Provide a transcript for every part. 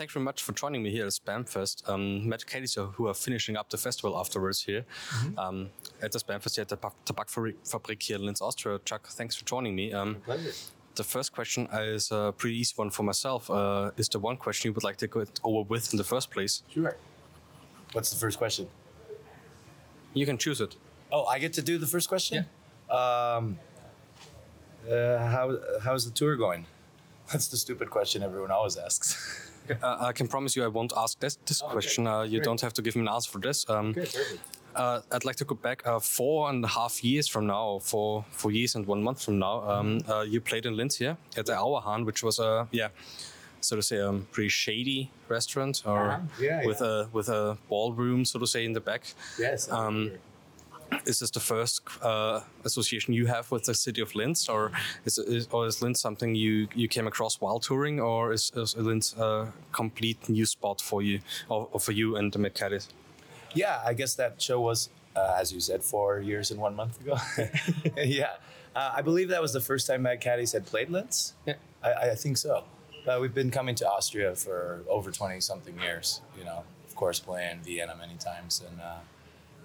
thanks very much for joining me here at SBÄM Fest. Um, Mad Caddies, who are finishing up the festival afterwards here Mm-hmm. um, at the SBÄM Fest here at the Tabak- Tabakfabrik here in Linz, Austria. Chuck, thanks for joining me. Um, Pleasure. the first question is a pretty easy one for myself. Uh, is the one question you would like to go over with in the first place? Sure. What's the first question? You can choose it. Oh, I get to do the first question. Um, uh, how how's the tour going? That's the stupid question everyone always asks. Uh, I can promise you I won't ask this, this question. Uh, you Great. don't have to give me an answer for this. Um, perfect. uh, I'd like to go back uh, four and a half years from now, four four years and one month from now. Um, uh, you played in Linz here at the Auerhahn, which was a yeah, so to say, a pretty shady restaurant, or Uh-huh. Yeah, with a with a ballroom, so to say, in the back. Yes. Is this the first uh, association you have with the city of Linz, or is, is or is Linz something you, you came across while touring, or is, is Linz a complete new spot for you, or, or for you and the Mad Caddies? yeah, I guess that show was, uh, as you said, four years and one month ago. yeah, uh, I believe that was the first time Mad Caddies had played Linz. Yeah. I, I think so. Uh, we've been coming to Austria for over twenty something years. You know, of course, playing Vienna many times and uh,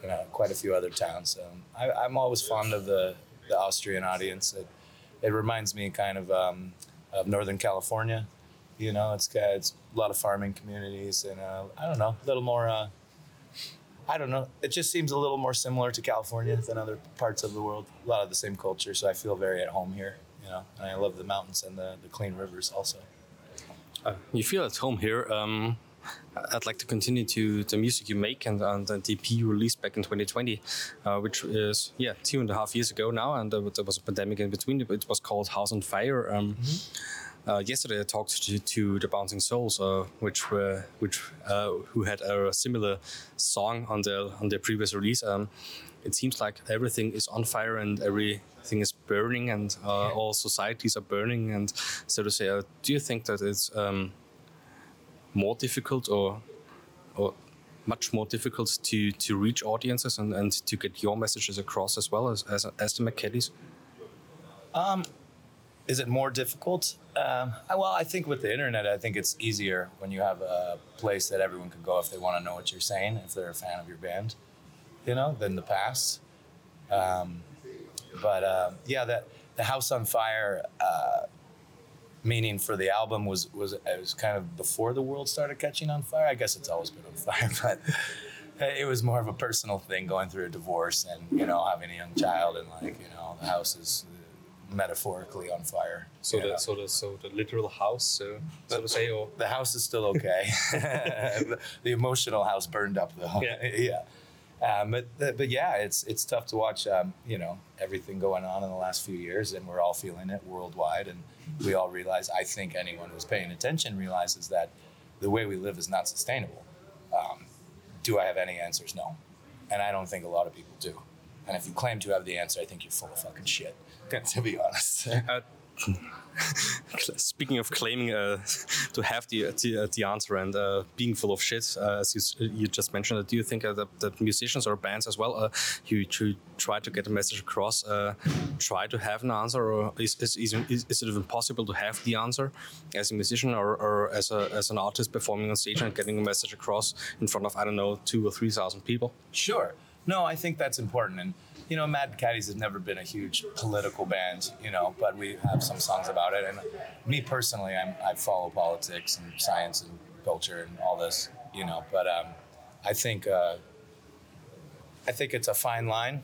you know quite a few other towns. Um, I, I'm always fond of the the Austrian audience. It, it reminds me kind of um, of Northern California. You know, it's got it's a lot of farming communities and uh, I don't know, a little more. Uh, I don't know. It just seems a little more similar to California than other parts of the world. A lot of the same culture, so I feel very at home here. You know, and I love the mountains and the, the clean rivers also. Uh, you feel at home here. Um, I'd like to continue to the music you make and, and the EP you released back in 2020, uh, which is yeah two and a half years ago now, and uh, there was a pandemic in between. It was called House on Fire. Um, uh, yesterday, I talked to, to the Bouncing Souls, uh, which were which uh, who had a similar song on their on their previous release. Um, it seems like everything is on fire and everything is burning, and uh, all societies are burning. And so to say, uh, do you think that it's um, more difficult or or much more difficult to to reach audiences and, and to get your messages across as well as as, as the McKellys? Is it more difficult? Um, well, I think with the internet, I think it's easier when you have a place that everyone can go if they want to know what you're saying, if they're a fan of your band, you know, than the past. Um, but um, yeah, that the House on Fire uh, meaning for the album was was it was kind of before the world started catching on fire. I guess it's always been on fire, but it was more of a personal thing going through a divorce and you know having a young child and like you know the house is uh, metaphorically on fire. So the know. so the so the literal house, so, so to say, or The house is still okay. the emotional house burned up though. Yeah. yeah. Um, but but yeah, it's it's tough to watch. Um, you know everything going on in the last few years, and we're all feeling it worldwide. And we all realize. I think anyone who's paying attention realizes that the way we live is not sustainable. Um, do I have any answers? No, and I don't think a lot of people do. And if you claim to have the answer, I think you're full of fucking shit. To be honest. Uh, speaking of claiming uh, to have the the, uh, the answer and uh, being full of shit, uh, as you, you just mentioned, do you think uh, that, that musicians or bands as well, uh, you to try to get a message across, try to have an answer, or is is, is, is it even possible to have the answer as a musician or, or as a as an artist performing on stage and getting a message across in front of I don't know two or three thousand people? Sure. No, I think that's important. And, you know, Mad Caddies has never been a huge political band, you know, but we have some songs about it. And me personally, I'm, I follow politics and science and culture and all this, you know, but um, I think uh, I think it's a fine line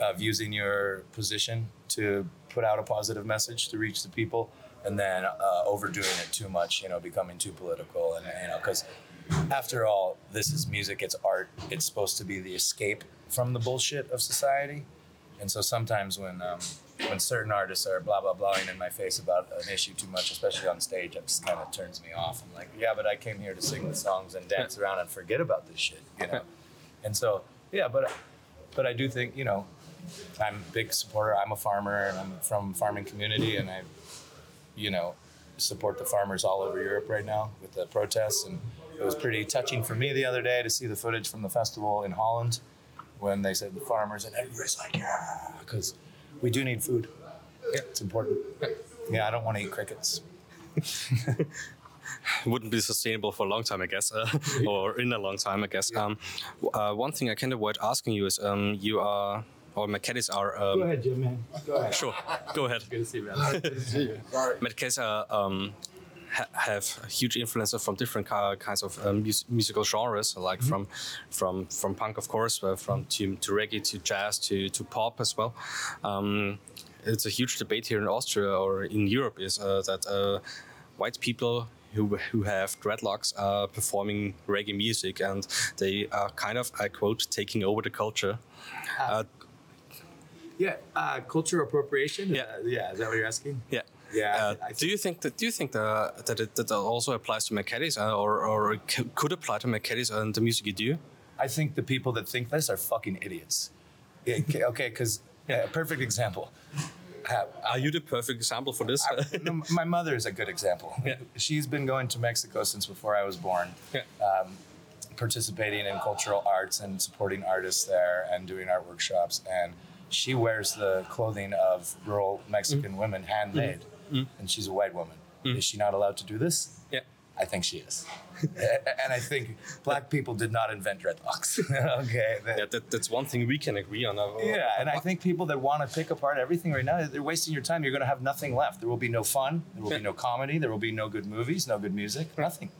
of using your position to put out a positive message to reach the people and then uh, overdoing it too much, you know, becoming too political. And, you know, because after all, this is music, it's art, it's supposed to be the escape from the bullshit of society. And so sometimes when um, when certain artists are blah blah blahing in my face about an issue too much, especially on stage, it just kind of turns me off. I'm like, yeah, but I came here to sing the songs and dance around and forget about this shit, you know. And so yeah, but but I do think you know I'm a big supporter. I'm a farmer and I'm from farming community, and I you know support the farmers all over Europe right now with the protests. And it was pretty touching for me the other day to see the footage from the festival in Holland when they said the farmers and everybody's like, yeah, because we do need food. Yeah, it's important. Yeah, I don't want to eat crickets. wouldn't be sustainable for a long time, I guess, uh, or in a long time, I guess. Um, uh, one thing I can't avoid asking you is, um, you are, or Mad Caddies are. Um, Go ahead, Jim, man. Go ahead. Sure, go ahead. Good to see you, man. Good to see you. Sorry. Are um, ha- have a huge influences from different ki- kinds of um, mus- musical genres, like from from from punk, of course, uh, from to, to reggae, to jazz, to to pop as well. Um, it's a huge debate here in Austria or in Europe is uh, that uh, white people. Who, who have dreadlocks are performing reggae music and they are kind of I quote taking over the culture. Uh, Yeah, uh, culture appropriation. Yeah. Uh, yeah. Is that what you're asking? Yeah. Yeah, Uh, do you think that? Do you think that that it that also applies to Mad Caddies, uh, or or c- could apply to Mad Caddies and the music you do? I think the people that think this are fucking idiots. Yeah, okay, because a perfect example. Uh, Are you the perfect example for this? I- no, my mother is a good example. Yeah. She's been going to Mexico since before I was born, Yeah. um, participating in cultural arts and supporting artists there and doing art workshops. And she wears the clothing of rural Mexican Mm. women, handmade. And she's a white woman. Is she not allowed to do this? yeah. I think she is. and I think black people did not invent dreadlocks. okay. That- Yeah, that, that's one thing we can agree on. Uh, yeah, and I think people that want to pick apart everything right now, they're wasting your time. You're going to have nothing left. There will be no fun. There will be no comedy. There will be no good movies, no good music, nothing.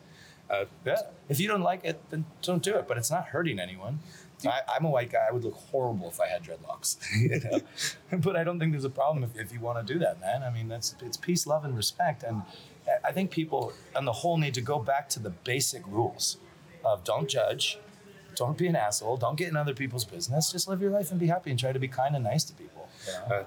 Uh, Yeah. If you don't like it, then don't do it. But it's not hurting anyone. I, I'm a white guy. I would look horrible if I had dreadlocks. you know? but I don't think there's a problem if, if you want to do that, man. I mean, that's it's peace, love, and respect. And I- think people on the whole need to go back to the basic rules of don't judge, don't be an asshole, don't get in other people's business. Just live your life and be happy and try to be kind and nice to people. you know? Uh,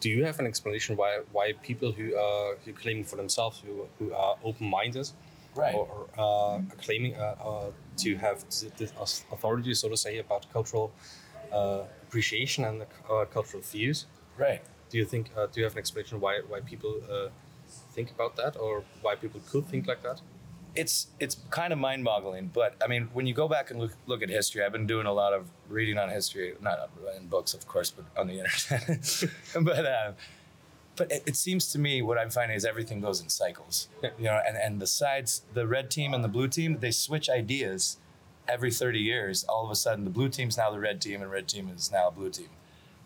do you have an explanation why why people who are who claiming for themselves who, who are open minded, Right. or, or uh, are claiming uh, uh, to have th- this authority, so to say, about cultural uh, appreciation and uh, cultural views? right. Do you think? Uh, do you have an explanation why why people uh, think about that, or why people could think like that? it's it's kind of mind-boggling. But I mean, when you go back and look look at history, I've been doing a lot of reading on history, not in books, of course, but on the internet. but uh, but it, it seems to me what I'm finding is everything goes in cycles. You know, and and the sides, the red team and the blue team, they switch ideas every 30 years. All of a sudden, the blue team's now the red team, and red team is now a blue team.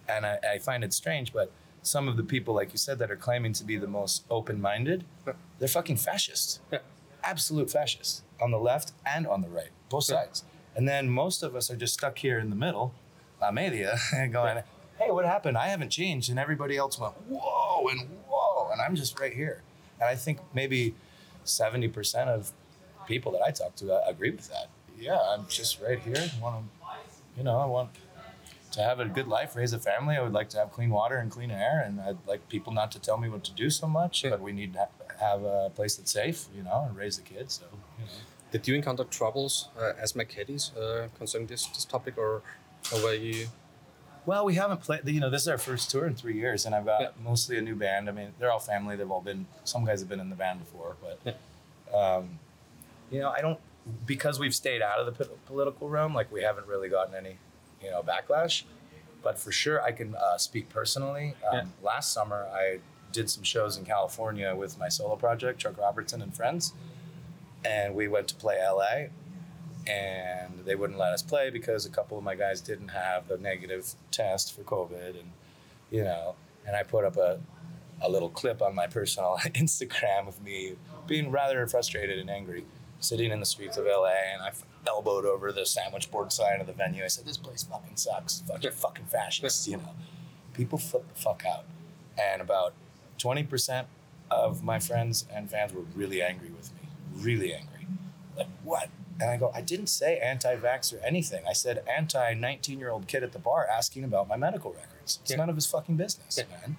And I, I find it strange, but some of the people, like you said, that are claiming to be the most open-minded, they're fucking fascists Yeah. absolute fascists on the left and on the right, both Yeah. sides. And then most of us are just stuck here in the middle, La Media, and going, hey, what happened? I haven't changed. And everybody else went, whoa, and whoa. And I'm just right here. And I think maybe 70% of people that I talk to uh, agree with that. Yeah, I'm just right here. I want to, you know, I want to have a good life, raise a family. I would like to have clean water and clean air, and I'd like people not to tell me what to do so much. Yeah. But we need to ha- have a place that's safe, you know, and raise the kids. So, you know. Did you encounter troubles uh, as Mad Caddies uh, concerning this this topic, or, or were you? Well, we haven't played. You know, this is our first tour in three years, and I've got Yeah. mostly a new band. I mean, they're all family. They've all been. Some guys have been in the band before, but um, you know, I don't because we've stayed out of the po- political realm. Like we haven't really gotten any, you know, backlash. But for sure, I can uh, speak personally. Um, Yeah. Last summer, I did some shows in California with my solo project, Chuck Robertson and friends, and we went to play LA and they wouldn't let us play because a couple of my guys didn't have the negative test for COVID, and you know, and I put up a a little clip on my personal Instagram of me being rather frustrated and angry, sitting in the streets of LA, and I elbowed over the sandwich board sign of the venue. I said, "This place fucking sucks, fucking fucking fascists," you know. People flip the fuck out, and about twenty percent of my friends and fans were really angry with me, really angry. Like what? And I go, I didn't say anti-vax or anything. I said anti 19-year-old kid at the bar asking about my medical records. It's Yeah. none of his fucking business, Yeah. man.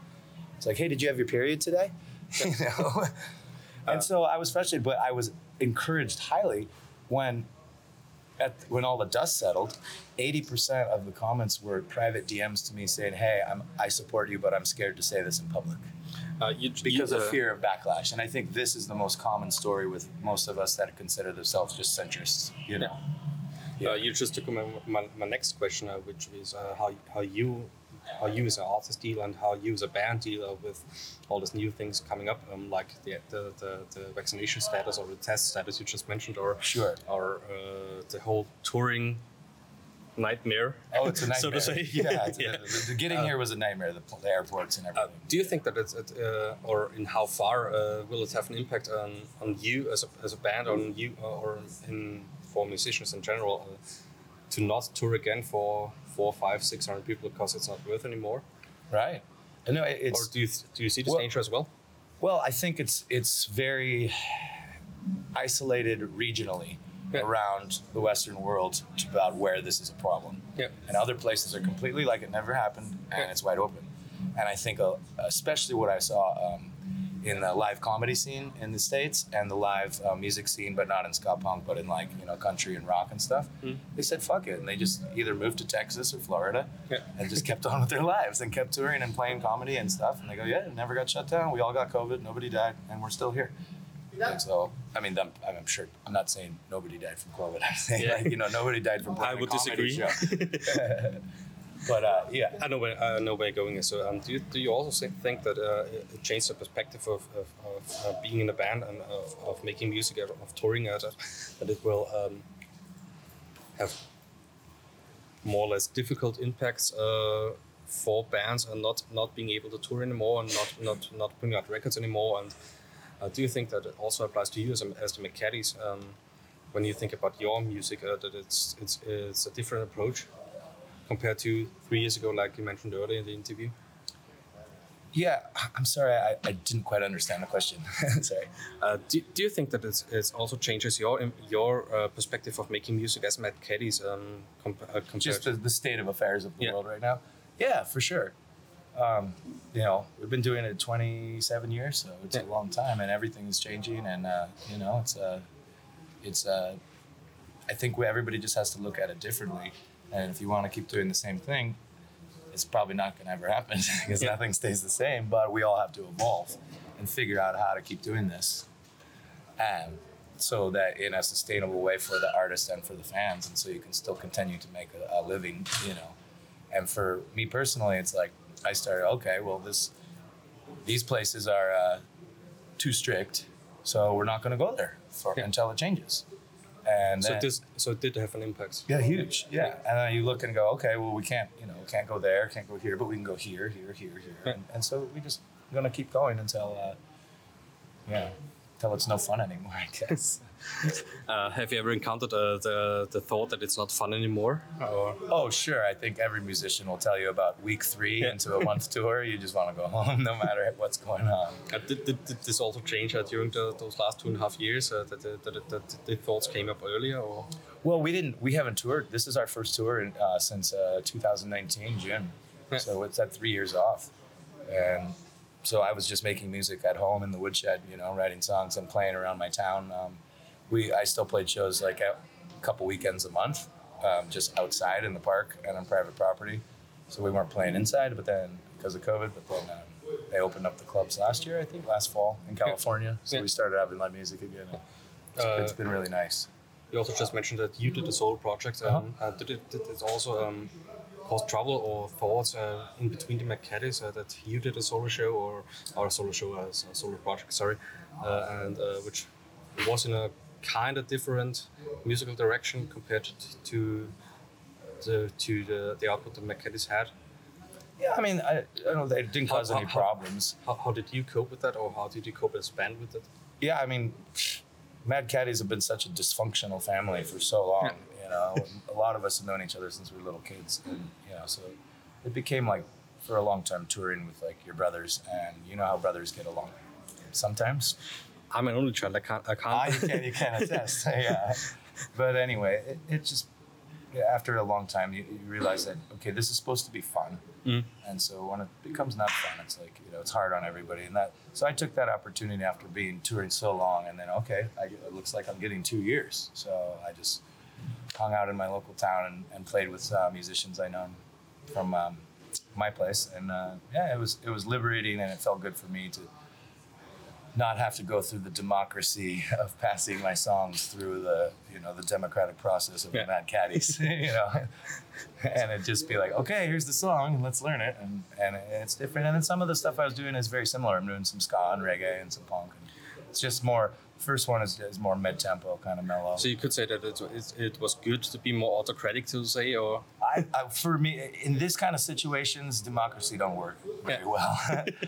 It's like, hey, did you have your period today? you know. Uh, and so I was frustrated, but I was encouraged highly when, at when all the dust settled. Eighty percent of the comments were private DMs to me saying, "Hey, I'm I support you, but I'm scared to say this in public." Uh, you, because you, of uh, fear of backlash. And I think this is the most common story with most of us that consider themselves just centrists. You know, Uh, you just took my, my, my next question, uh, which is uh, how how you how you as an artist deal and how you as a band deal uh, with all these new things coming up, um, like the, the, the, the vaccination status or the test status you just mentioned, or Sure. or uh, the whole touring nightmare. Oh, it's a nightmare. so to say. yeah, Yeah. The, the getting here was a nightmare. The, the airports and Uh, everything. do you think that it's, it, uh, or in how far uh, will it have an impact on, on you as a, as a band, on you, uh, or in for musicians in general, uh, to not tour again for four, five, six hundred people because it's not worth anymore? right. Know it- it's or do you do you see this well- danger as well? Well, I think it's it's very isolated regionally Yeah. around the Western world about where this is a problem. Yeah. And other places are completely like it never happened and Yeah. it's wide open. And I think, uh, especially what I saw um, in the live comedy scene in the states and the live uh, music scene, but not in ska punk, but in like you know country and rock and stuff. They said fuck it, and they just either moved to Texas or Florida Yeah. and just kept on with their lives and kept touring and playing comedy and stuff. And they go, yeah, it never got shut down. We all got COVID, nobody died, and we're still here. And so, I mean, I'm, I'm sure I'm not saying nobody died from COVID. I'm saying Yeah. like you know nobody died from playing I a would comedy disagree. but uh, yeah, I know where I know where you're going. So, um, do you do you also think that uh, it changed the perspective of, of, of uh, being in a band and of, of making music, of of touring, uh, that, that it will um, have more or less difficult impacts uh, for bands and not not being able to tour anymore and not not not putting out records anymore? And uh, do you think that it also applies to you as, as the Mad Caddies? Um, when you think about your music, uh, that it's it's it's a different approach compared to three years ago, like you mentioned earlier in the interview? yeah. I'm sorry, I, I didn't quite understand the question. sorry. Uh, do, do you think that it's, it also changes your your uh, perspective of making music as Mad Caddies um, comp- uh, compared just the, the state of affairs of the Yeah. world right now. Yeah, for sure. Um, you know, we've been doing it 27 years, so it's Yeah. a long time, and everything is changing. And uh, you know, it's a, it's a. I think we, everybody just has to look at it differently. And if you want to keep doing the same thing, it's probably not going to ever happen because Yeah. nothing stays the same. But we all have to evolve and figure out how to keep doing this, and so that in a sustainable way for the artist and for the fans, and so you can still continue to make a, a living, you know. And for me personally, it's like I started. Okay, well this these places are uh, too strict, so we're not going to go there for, Yeah. until it changes. And so then- this so it did have an impact. yeah, huge. Yeah, and then you look and go, okay, well, we can't, you know, can't go there, can't go here, but we can go here, here, here, here, and, and so we just gonna keep going until, uh, yeah, until it's no fun anymore, I guess. Uh, have you ever encountered uh, the the thought that it's not fun anymore? Or Oh, sure. I think every musician will tell you about week three Yeah. into a month tour. You just want to go home, no matter what's going on. uh, did, did, did this also change uh, during the, those last two and a half years? Uh, that, that, that, that the thoughts came up earlier, or Well, we didn't. We haven't toured. This is our first tour in, uh, since uh, 2019 June. Yeah. So it's at three years off, and so I was just making music at home in the woodshed, you know, writing songs and playing around my town. Um, we I still played shows like a couple weekends a month, um, just outside in the park and on private property. So we weren't playing inside, but then because of COVID, but then um, they opened up the clubs last year, I think, last fall in California. So Yeah. we started having live music again. It's, Uh, it's been really nice. you also just mentioned that you did a solo project. Um, uh did it did it also cause trouble or thoughts uh, in between the Mad Caddies uh, that you did a solo show or our solo show as a solo project? Sorry, uh, and uh, which was in a kind of different musical direction compared to to the, to the, the output that Mad Caddies had. Yeah, I mean, I, I don't know, it didn't How- cause any how- how- problems. How, how did you cope with that, or how did you cope as a band with it? Yeah, I mean, Mad Caddies have been such a dysfunctional family for so long. You know, a lot of us have known each other since we were little kids, and you know, so it became like for a long time touring with like your brothers, and you know how brothers get along. Sometimes. I'm an only child. I can't. I can't. Ah, you can you can attest. yeah. But anyway, it, it just yeah, after a long time you, you realize that okay, this is supposed to be fun. Mm. And so when it becomes not fun, it's like you know it's hard on everybody. And that so I took that opportunity after being touring so long, and then okay, I, it looks like I'm getting two years. So I just hung out in my local town and, and played with uh, musicians I know from um, my place, and uh, yeah, it was it was liberating, and it felt good for me to not have to go through the democracy of passing my songs through the you know the democratic process of Yeah. the Mad Caddies, you know, and it just be like, okay, here's the song, and let's learn it, and and it's different. And then some of the stuff I was doing is very similar. I'm doing some ska and reggae and some punk. And it's just more. First one is, is more mid tempo, kind of mellow. So you could say that it, it, it was good to be more autocratic to say, or I, I, for me, in this kind of situations, democracy don't work very Yeah. well.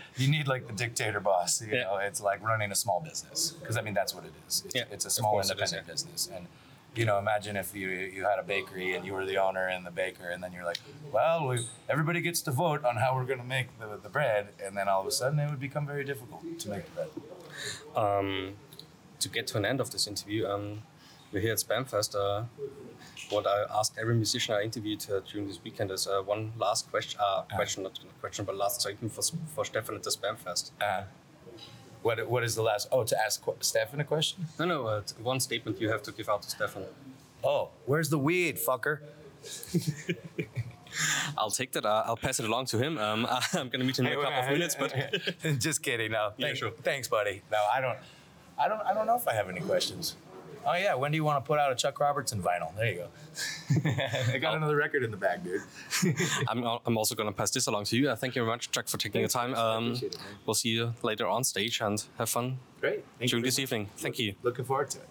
you need like the dictator boss. You Yeah. know, it's like running a small business because I mean that's what it is. It's, Yeah, it's a small course it is, independent business, and you know, imagine if you you had a bakery and you were the owner and the baker, and then you're like, well, we, everybody gets to vote on how we're going to make the, the bread, and then all of a sudden it would become very difficult to make the bread. um, to get to an end of this interview, um, we're here at SBÄM Fest. Uh, what I asked every musician I interviewed uh, during this weekend is uh, one last question, uh, question, not question, but last statement for, for Stefan at the SBÄM Fest. Uh, what what is the last? Oh, to ask qu- Stefan a question. No, no, uh, one statement you have to give out to Stefan. Oh, where's the weed, fucker? I'll take that. Uh, I'll pass it along to him. Um, I'm going to meet him in a couple of minutes, but just kidding. No, Yeah, thanks, sure. thanks, buddy. No, I don't. I don't. I don't know if I have any questions. Oh yeah, when do you want to put out a Chuck Robertson vinyl? There you go. I got another record in the bag, dude. I'm, I'm also going to pass this along to you. Uh, thank you very much, Chuck, for taking the time. Um, it, we'll see you later on stage and have fun Great. Thank during you. this evening. Thank you. Looking forward to it.